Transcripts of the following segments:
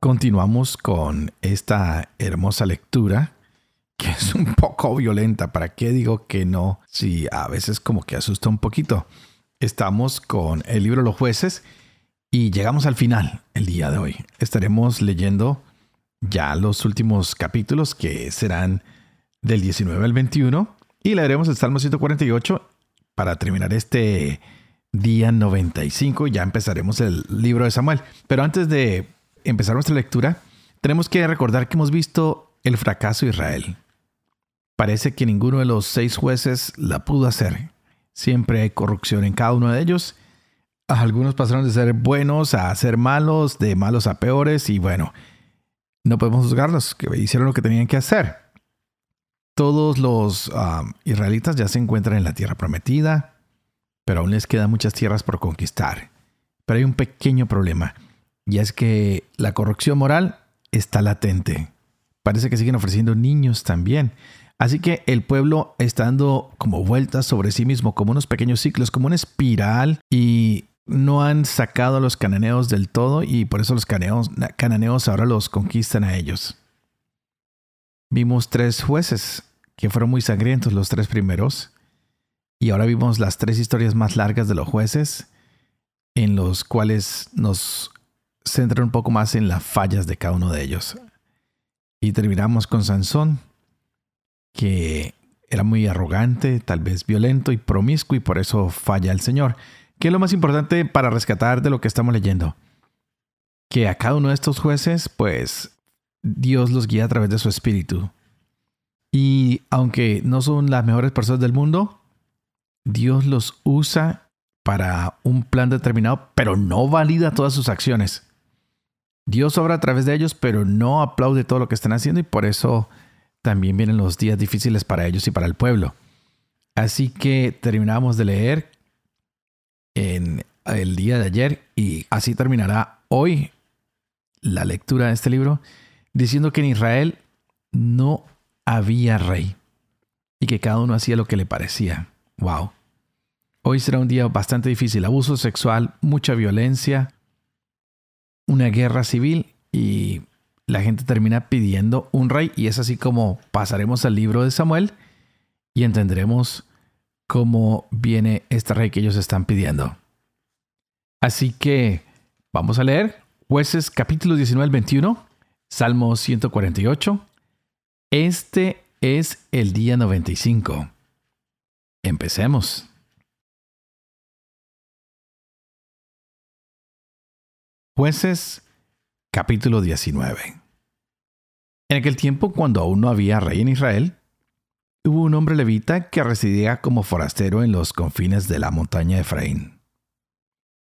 Continuamos con esta hermosa lectura que es un poco violenta. ¿Para qué digo que no? Si a veces como que asusta un poquito. Estamos con el libro Los jueces y llegamos al final el día de hoy. Estaremos leyendo ya los últimos capítulos que serán del 19 al 21 y leeremos el Salmo 148 para terminar este día 95. Ya empezaremos el libro de Samuel. Pero antes de empezar nuestra lectura, tenemos que recordar que hemos visto el fracaso de Israel. Parece que ninguno de los seis jueces la pudo hacer. Siempre hay corrupción en cada uno de ellos. Algunos pasaron de ser buenos a ser malos, de malos a peores, y bueno, no podemos juzgarlos, que hicieron lo que tenían que hacer. Todos los um, israelitas ya se encuentran en la tierra prometida, pero aún les quedan muchas tierras por conquistar. Pero hay un pequeño problema. Y es que la corrupción moral está latente. Parece que siguen ofreciendo niños también. Así que el pueblo está dando como vueltas sobre sí mismo, como unos pequeños ciclos, como una espiral, y no han sacado a los cananeos del todo, y por eso los cananeos, cananeos ahora los conquistan a ellos. Vimos tres jueces que fueron muy sangrientos los tres primeros, y ahora vimos las tres historias más largas de los jueces, en los cuales nos centra un poco más en las fallas de cada uno de ellos. Y terminamos con Sansón, que era muy arrogante, tal vez violento y promiscuo y por eso falla el Señor. ¿Qué es lo más importante para rescatar de lo que estamos leyendo? Que a cada uno de estos jueces, pues Dios los guía a través de su espíritu. Y aunque no son las mejores personas del mundo, Dios los usa para un plan determinado, pero no valida todas sus acciones. Dios obra a través de ellos, pero no aplaude todo lo que están haciendo y por eso también vienen los días difíciles para ellos y para el pueblo. Así que terminamos de leer en el día de ayer y así terminará hoy la lectura de este libro diciendo que en Israel no había rey y que cada uno hacía lo que le parecía. Wow. Hoy será un día bastante difícil, abuso sexual, mucha violencia, una guerra civil y la gente termina pidiendo un rey y es así como pasaremos al libro de Samuel y entenderemos cómo viene este rey que ellos están pidiendo. Así que vamos a leer jueces capítulo 19 al 21, Salmo 148. Este es el día 95. Empecemos. Jueces capítulo 19 En aquel tiempo, cuando aún no había rey en Israel, hubo un hombre levita que residía como forastero en los confines de la montaña de Efraín.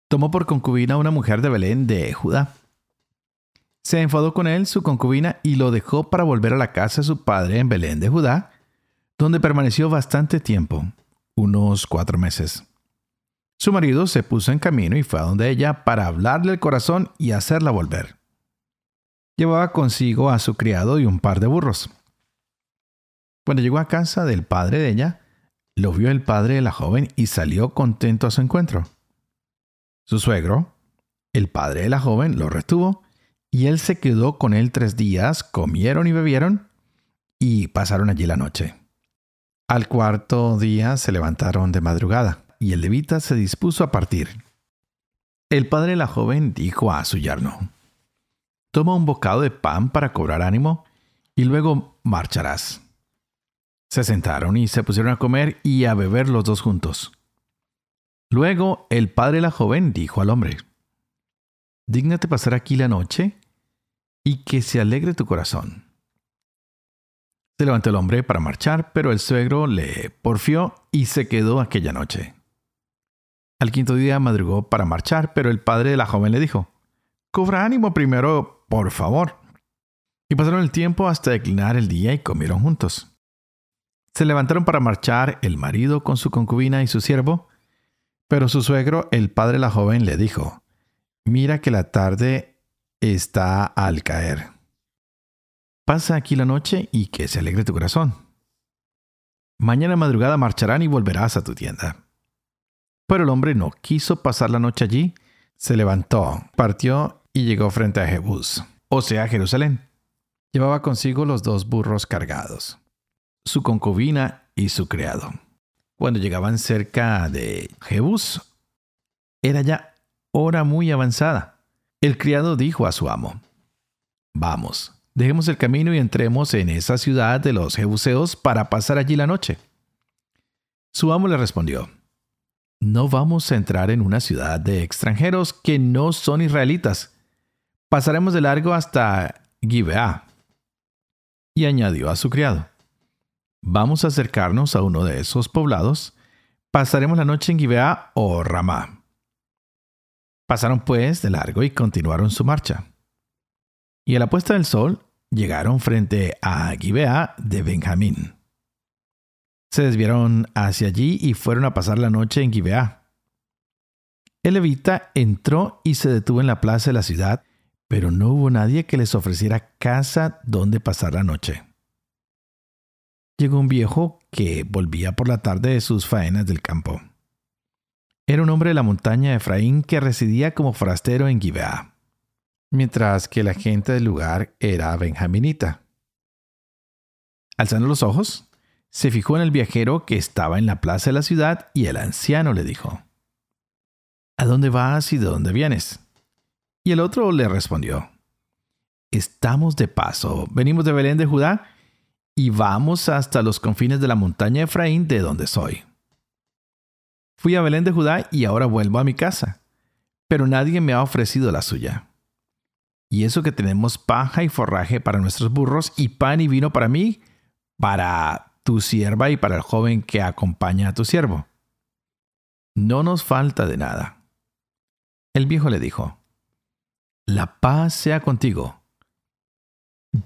Tomó por concubina a una mujer de Belén de Judá. Se enfadó con él su concubina y lo dejó para volver a la casa de su padre en Belén de Judá, donde permaneció bastante tiempo, unos cuatro meses. Su marido se puso en camino y fue a donde ella para hablarle el corazón y hacerla volver. Llevaba consigo a su criado y un par de burros. Cuando llegó a casa del padre de ella, lo vio el padre de la joven y salió contento a su encuentro. Su suegro, el padre de la joven, lo retuvo y él se quedó con él tres días, comieron y bebieron y pasaron allí la noche. Al cuarto día se levantaron de madrugada y el levita se dispuso a partir. El padre de la joven dijo a su yerno, Toma un bocado de pan para cobrar ánimo y luego marcharás. Se sentaron y se pusieron a comer y a beber los dos juntos. Luego el padre de la joven dijo al hombre, Dígnate pasar aquí la noche y que se alegre tu corazón. Se levantó el hombre para marchar, pero el suegro le porfió y se quedó aquella noche. Al quinto día madrugó para marchar, pero el padre de la joven le dijo, Cobra ánimo primero, por favor. Y pasaron el tiempo hasta declinar el día y comieron juntos. Se levantaron para marchar el marido con su concubina y su siervo, pero su suegro, el padre de la joven, le dijo, Mira que la tarde está al caer. Pasa aquí la noche y que se alegre tu corazón. Mañana madrugada marcharán y volverás a tu tienda. Pero el hombre no quiso pasar la noche allí, se levantó, partió y llegó frente a Jebús, o sea, Jerusalén. Llevaba consigo los dos burros cargados, su concubina y su criado. Cuando llegaban cerca de Jebús, era ya hora muy avanzada. El criado dijo a su amo, Vamos, dejemos el camino y entremos en esa ciudad de los Jebuseos para pasar allí la noche. Su amo le respondió, No vamos a entrar en una ciudad de extranjeros que no son israelitas. Pasaremos de largo hasta Gibeá. Y añadió a su criado, Vamos a acercarnos a uno de esos poblados. Pasaremos la noche en Gibeá o Ramá. Pasaron pues de largo y continuaron su marcha. Y a la puesta del sol llegaron frente a Gibeá de Benjamín. Se desviaron hacia allí y fueron a pasar la noche en Gibeá. El levita entró y se detuvo en la plaza de la ciudad, pero no hubo nadie que les ofreciera casa donde pasar la noche llegó un viejo que volvía por la tarde de sus faenas del campo. Era un hombre de la montaña de Efraín que residía como forastero en Gibeá, mientras que la gente del lugar era benjaminita. Alzando los ojos, se fijó en el viajero que estaba en la plaza de la ciudad y el anciano le dijo, ¿A dónde vas y de dónde vienes? Y el otro le respondió, Estamos de paso, venimos de Belén de Judá y vamos hasta los confines de la montaña Efraín, de donde soy. Fui a Belén de Judá y ahora vuelvo a mi casa, pero nadie me ha ofrecido la suya. Y eso que tenemos paja y forraje para nuestros burros y pan y vino para mí, para tu sierva y para el joven que acompaña a tu siervo. No nos falta de nada. El viejo le dijo, La paz sea contigo.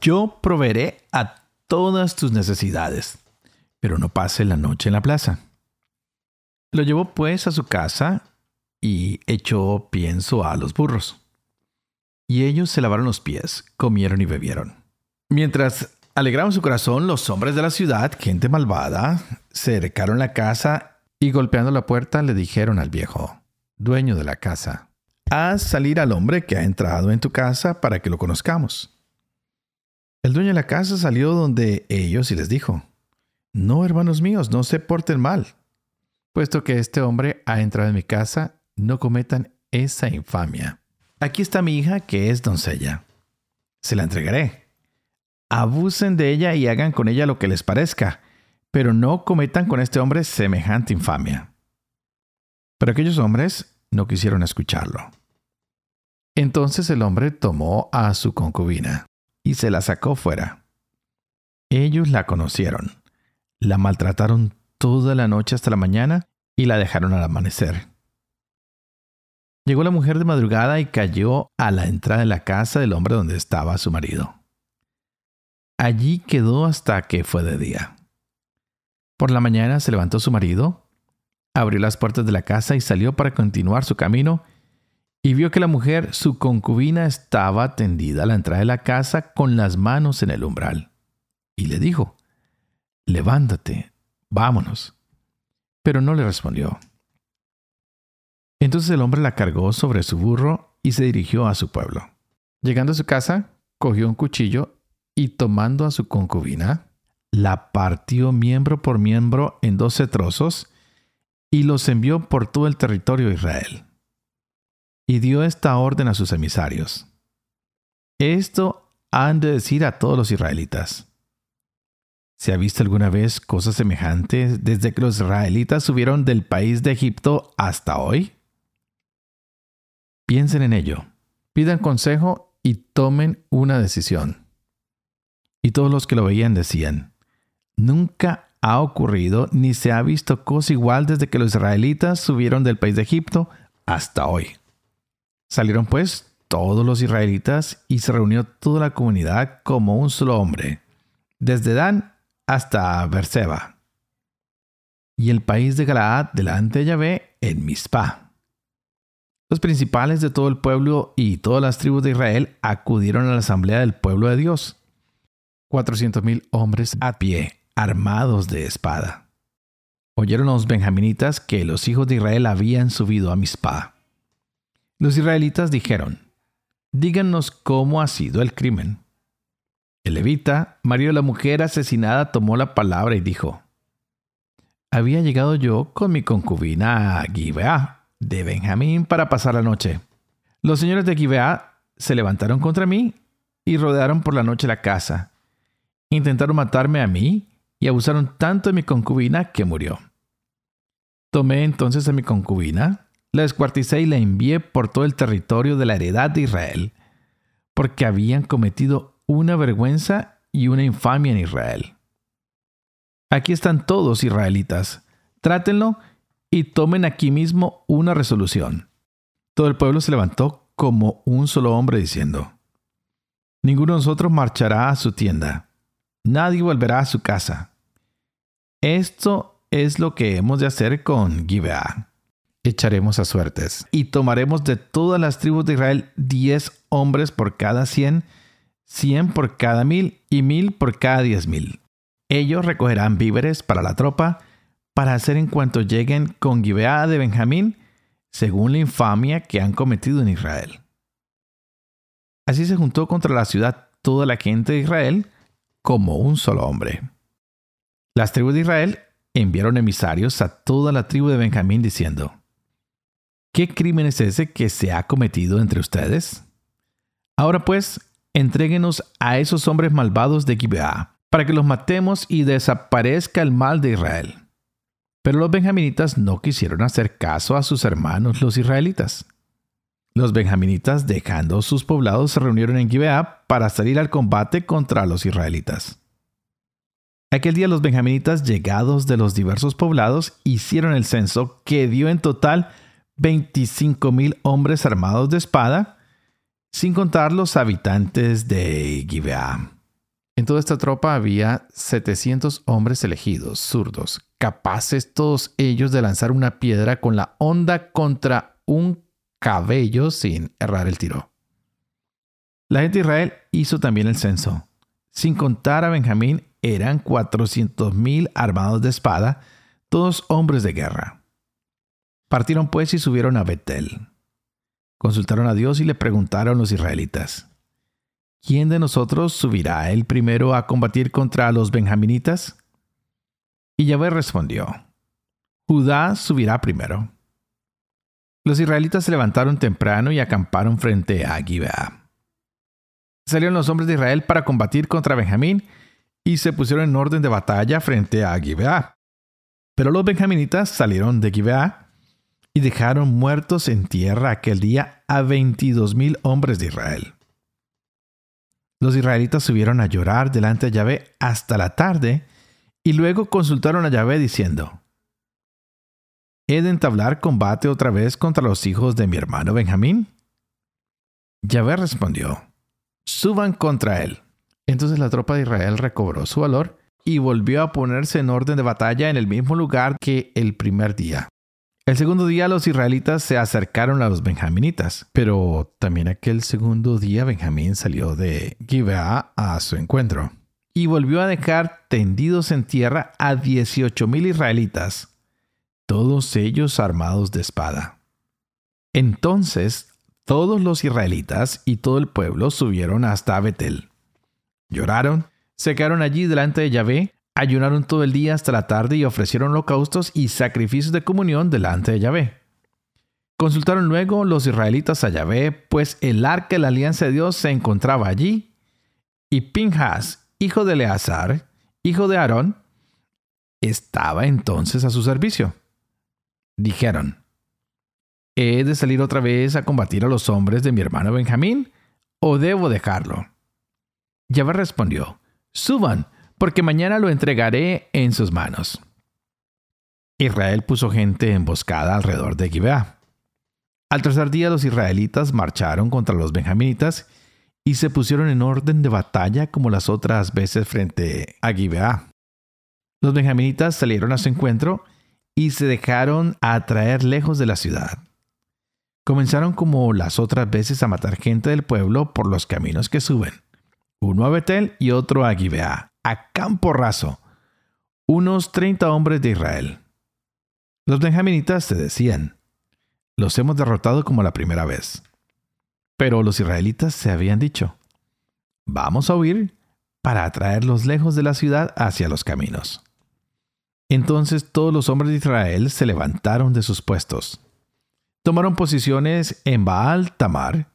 Yo proveeré a todas tus necesidades, pero no pase la noche en la plaza. Lo llevó pues a su casa y echó pienso a los burros. Y ellos se lavaron los pies, comieron y bebieron. Mientras alegraban su corazón, los hombres de la ciudad, gente malvada, cercaron la casa y golpeando la puerta le dijeron al viejo, dueño de la casa, haz salir al hombre que ha entrado en tu casa para que lo conozcamos. El dueño de la casa salió donde ellos y les dijo, No, hermanos míos, no se porten mal. Puesto que este hombre ha entrado en mi casa, no cometan esa infamia. Aquí está mi hija que es doncella. Se la entregaré. Abusen de ella y hagan con ella lo que les parezca, pero no cometan con este hombre semejante infamia. Pero aquellos hombres no quisieron escucharlo. Entonces el hombre tomó a su concubina y se la sacó fuera. Ellos la conocieron, la maltrataron toda la noche hasta la mañana y la dejaron al amanecer. Llegó la mujer de madrugada y cayó a la entrada de la casa del hombre donde estaba su marido. Allí quedó hasta que fue de día. Por la mañana se levantó su marido, abrió las puertas de la casa y salió para continuar su camino y vio que la mujer, su concubina, estaba tendida a la entrada de la casa con las manos en el umbral. Y le dijo, levántate, vámonos. Pero no le respondió. Entonces el hombre la cargó sobre su burro y se dirigió a su pueblo. Llegando a su casa, cogió un cuchillo y tomando a su concubina, la partió miembro por miembro en doce trozos y los envió por todo el territorio de Israel y dio esta orden a sus emisarios. Esto han de decir a todos los israelitas. ¿Se ha visto alguna vez cosas semejantes desde que los israelitas subieron del país de Egipto hasta hoy? Piensen en ello, pidan consejo y tomen una decisión. Y todos los que lo veían decían, nunca ha ocurrido ni se ha visto cosa igual desde que los israelitas subieron del país de Egipto hasta hoy. Salieron pues todos los israelitas y se reunió toda la comunidad como un solo hombre, desde Dan hasta Berseba. Y el país de Galaad delante de Yahvé en Mizpah. Los principales de todo el pueblo y todas las tribus de Israel acudieron a la asamblea del pueblo de Dios. Cuatrocientos mil hombres a pie, armados de espada. Oyeron los benjaminitas que los hijos de Israel habían subido a Mizpah. Los israelitas dijeron, díganos cómo ha sido el crimen. El levita, marido de la mujer asesinada, tomó la palabra y dijo, había llegado yo con mi concubina a Gibeá de Benjamín para pasar la noche. Los señores de Gibeá se levantaron contra mí y rodearon por la noche la casa. Intentaron matarme a mí y abusaron tanto de mi concubina que murió. Tomé entonces a mi concubina, la descuarticé y la envié por todo el territorio de la heredad de Israel, porque habían cometido una vergüenza y una infamia en Israel. Aquí están todos israelitas. Trátenlo y tomen aquí mismo una resolución. Todo el pueblo se levantó como un solo hombre diciendo, Ninguno de nosotros marchará a su tienda, nadie volverá a su casa. Esto es lo que hemos de hacer con Gibeah. Echaremos a suertes y tomaremos de todas las tribus de Israel diez hombres por cada cien, cien por cada mil y mil por cada diez mil. Ellos recogerán víveres para la tropa para hacer en cuanto lleguen con Gibeá de Benjamín, según la infamia que han cometido en Israel. Así se juntó contra la ciudad toda la gente de Israel como un solo hombre. Las tribus de Israel enviaron emisarios a toda la tribu de Benjamín diciendo, ¿Qué crimen es ese que se ha cometido entre ustedes? Ahora pues, entréguenos a esos hombres malvados de Gibeá, para que los matemos y desaparezca el mal de Israel. Pero los benjaminitas no quisieron hacer caso a sus hermanos los israelitas. Los benjaminitas, dejando sus poblados, se reunieron en Gibeá para salir al combate contra los israelitas. Aquel día los benjaminitas, llegados de los diversos poblados, hicieron el censo que dio en total 25 mil hombres armados de espada, sin contar los habitantes de Gibeá. En toda esta tropa había 700 hombres elegidos, zurdos, capaces todos ellos de lanzar una piedra con la onda contra un cabello sin errar el tiro. La gente de Israel hizo también el censo. Sin contar a Benjamín, eran 400.000 armados de espada, todos hombres de guerra. Partieron pues y subieron a Betel. Consultaron a Dios y le preguntaron los israelitas, ¿quién de nosotros subirá el primero a combatir contra los benjaminitas? Y Yahvé respondió, Judá subirá primero. Los israelitas se levantaron temprano y acamparon frente a Gibeá. Salieron los hombres de Israel para combatir contra Benjamín y se pusieron en orden de batalla frente a Gibeá. Pero los benjaminitas salieron de Gibeá y dejaron muertos en tierra aquel día a veintidós mil hombres de Israel. Los israelitas subieron a llorar delante de Yahvé hasta la tarde y luego consultaron a Yahvé diciendo, ¿He de entablar combate otra vez contra los hijos de mi hermano Benjamín? Yahvé respondió, suban contra él. Entonces la tropa de Israel recobró su valor y volvió a ponerse en orden de batalla en el mismo lugar que el primer día. El segundo día los israelitas se acercaron a los benjaminitas, pero también aquel segundo día Benjamín salió de Gibeá a su encuentro y volvió a dejar tendidos en tierra a dieciocho mil israelitas, todos ellos armados de espada. Entonces todos los israelitas y todo el pueblo subieron hasta Betel. Lloraron, se quedaron allí delante de Yahvé ayunaron todo el día hasta la tarde y ofrecieron holocaustos y sacrificios de comunión delante de Yahvé. Consultaron luego los israelitas a Yahvé, pues el arca de la alianza de Dios se encontraba allí, y Pinjas, hijo de Eleazar, hijo de Aarón, estaba entonces a su servicio. Dijeron, ¿he de salir otra vez a combatir a los hombres de mi hermano Benjamín, o debo dejarlo? Yahvé respondió, suban, porque mañana lo entregaré en sus manos. Israel puso gente emboscada alrededor de Gibeá. Al tercer día los israelitas marcharon contra los benjaminitas y se pusieron en orden de batalla como las otras veces frente a Gibeá. Los benjaminitas salieron a su encuentro y se dejaron atraer lejos de la ciudad. Comenzaron como las otras veces a matar gente del pueblo por los caminos que suben, uno a Betel y otro a Gibeá, a campo raso, unos treinta hombres de Israel. Los benjaminitas se decían, los hemos derrotado como la primera vez. Pero los israelitas se habían dicho, vamos a huir para atraerlos lejos de la ciudad hacia los caminos. Entonces todos los hombres de Israel se levantaron de sus puestos. Tomaron posiciones en Baal Tamar,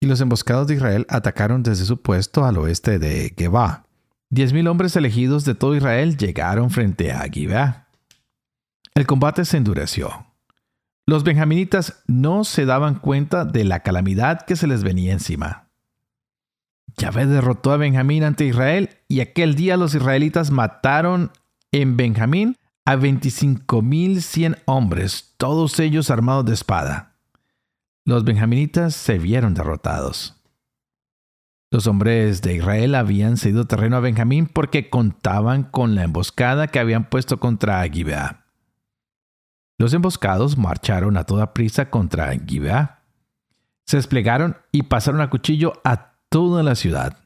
y los emboscados de Israel atacaron desde su puesto al oeste de Geba. Diez mil hombres elegidos de todo Israel llegaron frente a Gibeá. El combate se endureció. Los benjaminitas no se daban cuenta de la calamidad que se les venía encima. Yahvé derrotó a Benjamín ante Israel y aquel día los israelitas mataron en Benjamín a 25.100 hombres, todos ellos armados de espada. Los benjaminitas se vieron derrotados. Los hombres de Israel habían cedido terreno a Benjamín porque contaban con la emboscada que habían puesto contra Gibeá. Los emboscados marcharon a toda prisa contra Gibeá. Se desplegaron y pasaron a cuchillo a toda la ciudad.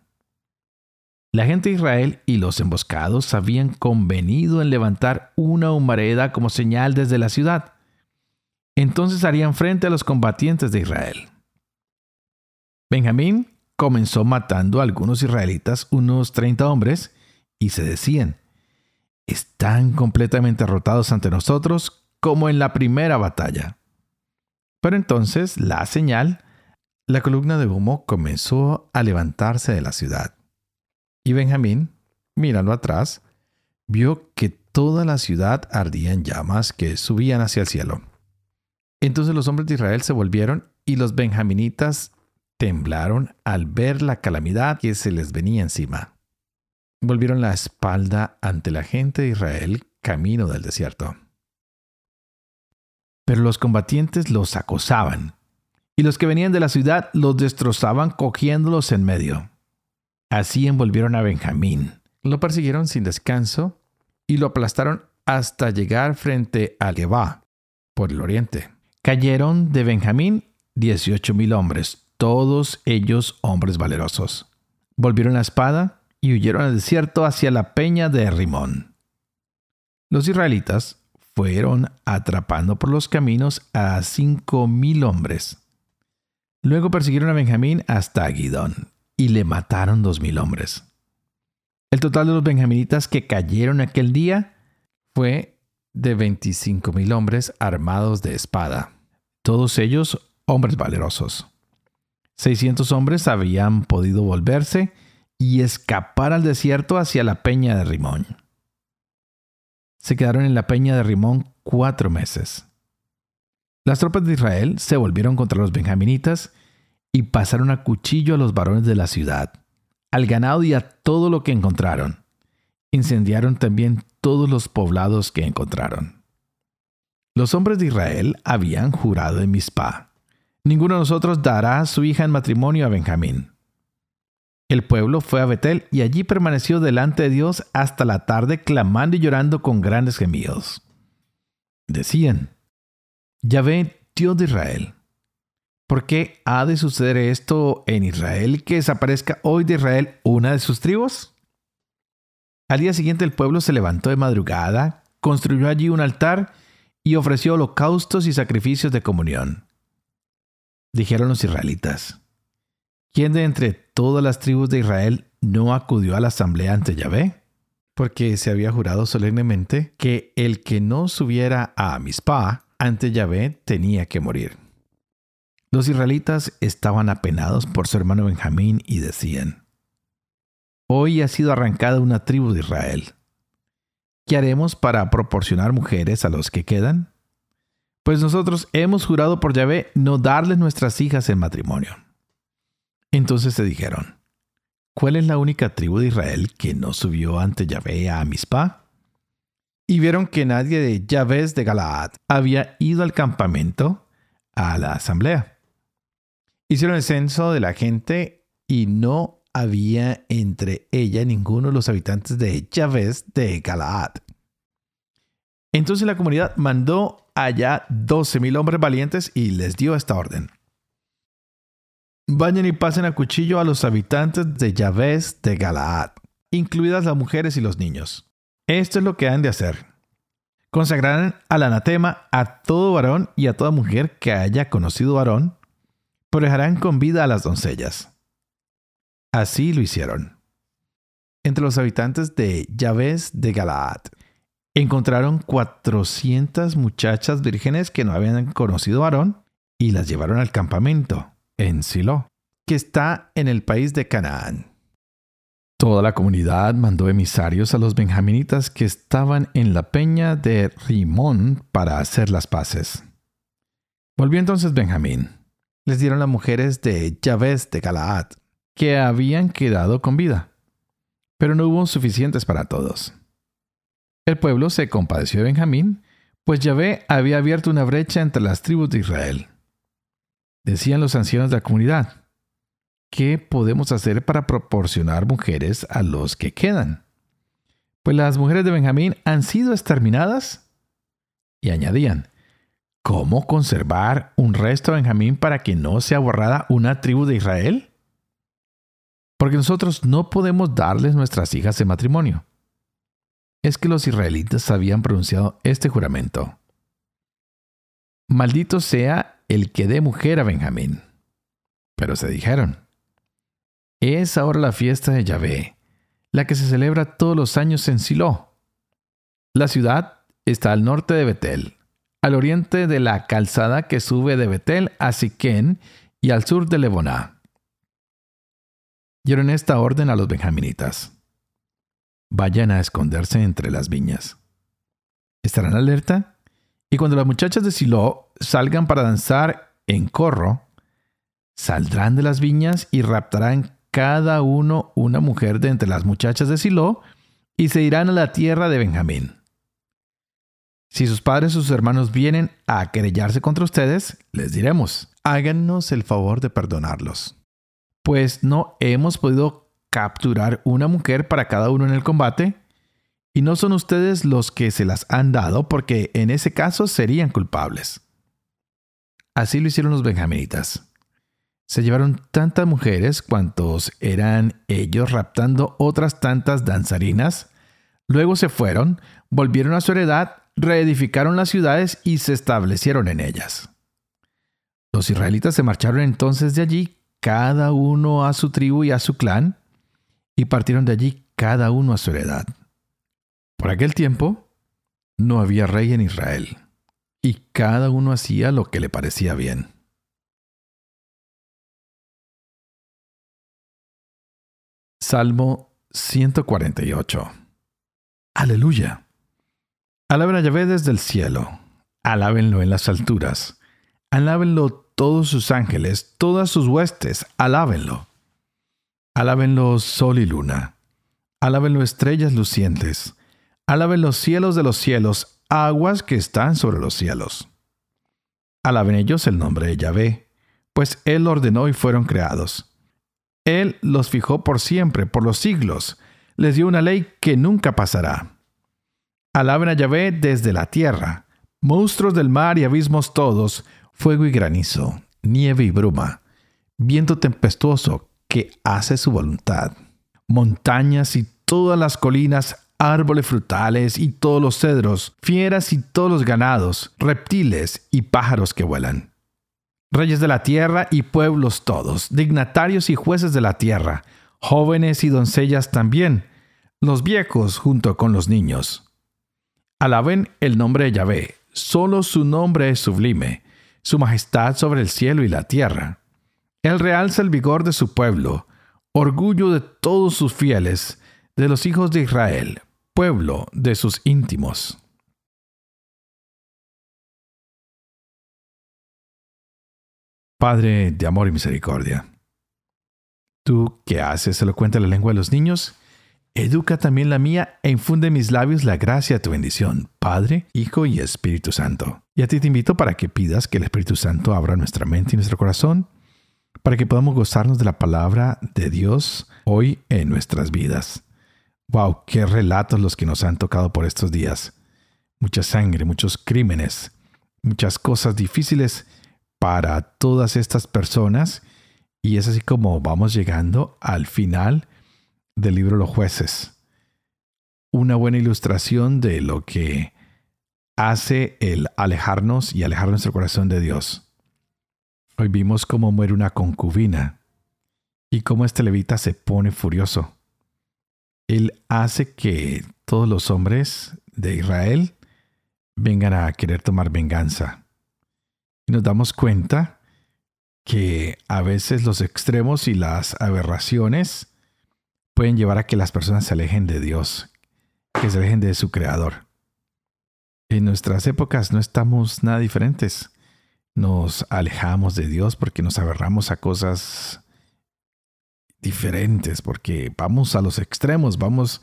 La gente de Israel y los emboscados habían convenido en levantar una humareda como señal desde la ciudad. Entonces harían frente a los combatientes de Israel. Benjamín comenzó matando a algunos israelitas, unos 30 hombres, y se decían, están completamente derrotados ante nosotros como en la primera batalla. Pero entonces la señal, la columna de humo comenzó a levantarse de la ciudad. Y Benjamín, mirando atrás, vio que toda la ciudad ardía en llamas que subían hacia el cielo. Entonces los hombres de Israel se volvieron y los benjaminitas temblaron al ver la calamidad que se les venía encima. Volvieron la espalda ante la gente de Israel camino del desierto. Pero los combatientes los acosaban, y los que venían de la ciudad los destrozaban cogiéndolos en medio. Así envolvieron a Benjamín. Lo persiguieron sin descanso y lo aplastaron hasta llegar frente a Geba, por el oriente. Cayeron de Benjamín dieciocho mil hombres, todos ellos hombres valerosos. Volvieron la espada y huyeron al desierto hacia la peña de Rimón. Los israelitas fueron atrapando por los caminos a cinco mil hombres. Luego persiguieron a Benjamín hasta Gidón y le mataron dos mil hombres. El total de los benjaminitas que cayeron aquel día fue de veinticinco mil hombres armados de espada, todos ellos hombres valerosos. Seiscientos hombres habían podido volverse y escapar al desierto hacia la peña de Rimón. Se quedaron en la peña de Rimón cuatro meses. Las tropas de Israel se volvieron contra los benjaminitas y pasaron a cuchillo a los varones de la ciudad, al ganado y a todo lo que encontraron. Incendiaron también todos los poblados que encontraron. Los hombres de Israel habían jurado en Mizpah. Ninguno de nosotros dará a su hija en matrimonio a Benjamín. El pueblo fue a Betel y allí permaneció delante de Dios hasta la tarde clamando y llorando con grandes gemidos. Decían, Yahvé, Dios de Israel, ¿Por qué ha de suceder esto en Israel que desaparezca hoy de Israel una de sus tribus? Al día siguiente el pueblo se levantó de madrugada, construyó allí un altar y ofreció holocaustos y sacrificios de comunión. Dijeron los israelitas, ¿quién de entre todas las tribus de Israel no acudió a la asamblea ante Yahvé? Porque se había jurado solemnemente que el que no subiera a Mizpah ante Yahvé tenía que morir. Los israelitas estaban apenados por su hermano Benjamín y decían, Hoy ha sido arrancada una tribu de Israel. ¿Qué haremos para proporcionar mujeres a los que quedan? Pues nosotros hemos jurado por Yahvé no darles nuestras hijas en matrimonio. Entonces se dijeron, ¿cuál es la única tribu de Israel que no subió ante Yahvé a Mizpah? Y vieron que nadie de Yahvé de Galaad había ido al campamento a la asamblea. Hicieron el censo de la gente y no había entre ella ninguno de los habitantes de Yahvéz de Galaad. Entonces la comunidad mandó allá doce mil hombres valientes y les dio esta orden. Vayan y pasen a cuchillo a los habitantes de Yahvéz de Galaad, incluidas las mujeres y los niños. Esto es lo que han de hacer. Consagrarán al anatema a todo varón y a toda mujer que haya conocido varón, pero dejarán con vida a las doncellas. Así lo hicieron. Entre los habitantes de Yahvéz de Galaad, encontraron 400 muchachas vírgenes que no habían conocido varón y las llevaron al campamento en Silo, que está en el país de Canaán. Toda la comunidad mandó emisarios a los benjaminitas que estaban en la peña de Rimón para hacer las paces. Volvió entonces Benjamín. Les dieron las mujeres de Yahvéz de Galaad, que habían quedado con vida, pero no hubo suficientes para todos. El pueblo se compadeció de Benjamín, pues Yahvé había abierto una brecha entre las tribus de Israel. Decían los ancianos de la comunidad, ¿qué podemos hacer para proporcionar mujeres a los que quedan? Pues las mujeres de Benjamín han sido exterminadas. Y añadían, ¿cómo conservar un resto de Benjamín para que no sea borrada una tribu de Israel? Porque nosotros no podemos darles nuestras hijas en matrimonio. Es que los israelitas habían pronunciado este juramento. Maldito sea el que dé mujer a Benjamín. Pero se dijeron, es ahora la fiesta de Yahvé, la que se celebra todos los años en Silo. La ciudad está al norte de Betel, al oriente de la calzada que sube de Betel a Siquén y al sur de Leboná. Dieron esta orden a los benjaminitas. Vayan a esconderse entre las viñas. Estarán alerta y cuando las muchachas de Silo salgan para danzar en corro, saldrán de las viñas y raptarán cada uno una mujer de entre las muchachas de Silo, y se irán a la tierra de Benjamín. Si sus padres o sus hermanos vienen a querellarse contra ustedes, les diremos, háganos el favor de perdonarlos. Pues no hemos podido capturar una mujer para cada uno en el combate, y no son ustedes los que se las han dado, porque en ese caso serían culpables. Así lo hicieron los benjaminitas. Se llevaron tantas mujeres cuantos eran ellos raptando otras tantas danzarinas. Luego se fueron, volvieron a su heredad, reedificaron las ciudades y se establecieron en ellas. Los israelitas se marcharon entonces de allí, cada uno a su tribu y a su clan, y partieron de allí cada uno a su heredad. Por aquel tiempo no había rey en Israel, y cada uno hacía lo que le parecía bien. Salmo 148. Aleluya. Alaben a Yahvé desde el cielo. Alábenlo en las alturas. Alábenlo todos sus ángeles, todas sus huestes. Alábenlo. Alábenlo sol y luna. Alábenlo estrellas lucientes. Alaben los cielos de los cielos, aguas que están sobre los cielos. Alaben ellos el nombre de Yahvé, pues Él ordenó y fueron creados. Él los fijó por siempre, por los siglos. Les dio una ley que nunca pasará. Alaben a Yahvé desde la tierra, monstruos del mar y abismos todos, fuego y granizo, nieve y bruma, viento tempestuoso que hace su voluntad, montañas y todas las colinas, árboles frutales y todos los cedros, fieras y todos los ganados, reptiles y pájaros que vuelan. Reyes de la tierra y pueblos todos, dignatarios y jueces de la tierra, jóvenes y doncellas también, los viejos junto con los niños. Alaben el nombre de Yahvé, solo su nombre es sublime, su majestad sobre el cielo y la tierra. Él realza el vigor de su pueblo, orgullo de todos sus fieles, de los hijos de Israel, pueblo de sus íntimos. Padre de amor y misericordia, tú que haces elocuente la lengua de los niños Educa también la mía e infunde en mis labios la gracia de tu bendición, Padre, Hijo y Espíritu Santo. Y a ti te invito para que pidas que el Espíritu Santo abra nuestra mente y nuestro corazón, para que podamos gozarnos de la palabra de Dios hoy en nuestras vidas. ¡Wow! ¡Qué relatos los que nos han tocado por estos días! Mucha sangre, muchos crímenes, muchas cosas difíciles para todas estas personas. Y es así como vamos llegando al final del libro Los jueces. Una buena ilustración de lo que hace el alejarnos y alejar nuestro corazón de Dios. Hoy vimos cómo muere una concubina y cómo este levita se pone furioso. Él hace que todos los hombres de Israel vengan a querer tomar venganza. Y nos damos cuenta que a veces los extremos y las aberraciones pueden llevar a que las personas se alejen de Dios, que se alejen de su Creador. En nuestras épocas no estamos nada diferentes. Nos alejamos de Dios porque nos agarramos a cosas diferentes, porque vamos a los extremos, vamos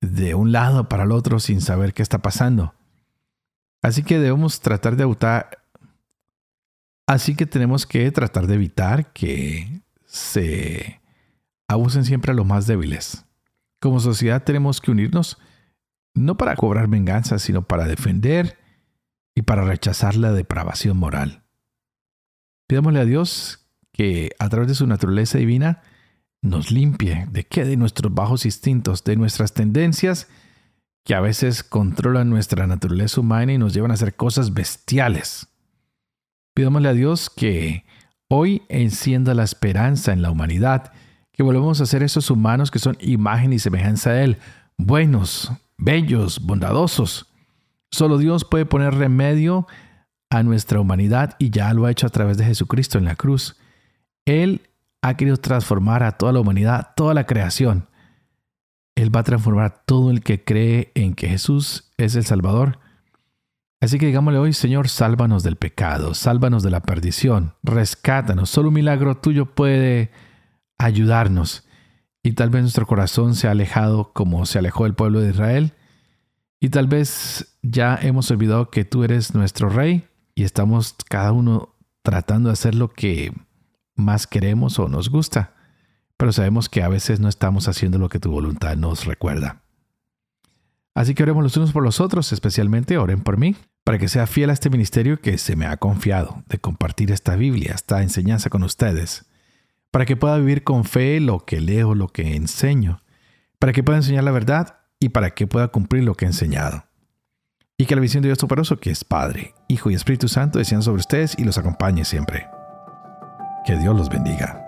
de un lado para el otro sin saber qué está pasando. Así que debemos tratar de evitar, así que tenemos que tratar de evitar que se abusen siempre a los más débiles. Como sociedad tenemos que unirnos no para cobrar venganza, sino para defender y para rechazar la depravación moral. Pidámosle a Dios que a través de su naturaleza divina nos limpie de qué de nuestros bajos instintos, de nuestras tendencias que a veces controlan nuestra naturaleza humana y nos llevan a hacer cosas bestiales. Pidámosle a Dios que hoy encienda la esperanza en la humanidad que volvemos a ser esos humanos que son imagen y semejanza de Él, buenos, bellos, bondadosos. Solo Dios puede poner remedio a nuestra humanidad y ya lo ha hecho a través de Jesucristo en la cruz. Él ha querido transformar a toda la humanidad, toda la creación. Él va a transformar a todo el que cree en que Jesús es el Salvador. Así que digámosle hoy, Señor, sálvanos del pecado, sálvanos de la perdición, rescátanos. Solo un milagro tuyo puede ayudarnos. Y tal vez nuestro corazón se ha alejado como se alejó el pueblo de Israel. Y tal vez ya hemos olvidado que tú eres nuestro rey y estamos cada uno tratando de hacer lo que más queremos o nos gusta. Pero sabemos que a veces no estamos haciendo lo que tu voluntad nos recuerda. Así que oremos los unos por los otros, especialmente oren por mí, para que sea fiel a este ministerio que se me ha confiado de compartir esta Biblia, esta enseñanza con ustedes para que pueda vivir con fe lo que leo, lo que enseño, para que pueda enseñar la verdad y para que pueda cumplir lo que he enseñado. Y que la visión de Dios Toporoso, que es Padre, Hijo y Espíritu Santo, descienda sobre ustedes y los acompañe siempre. Que Dios los bendiga.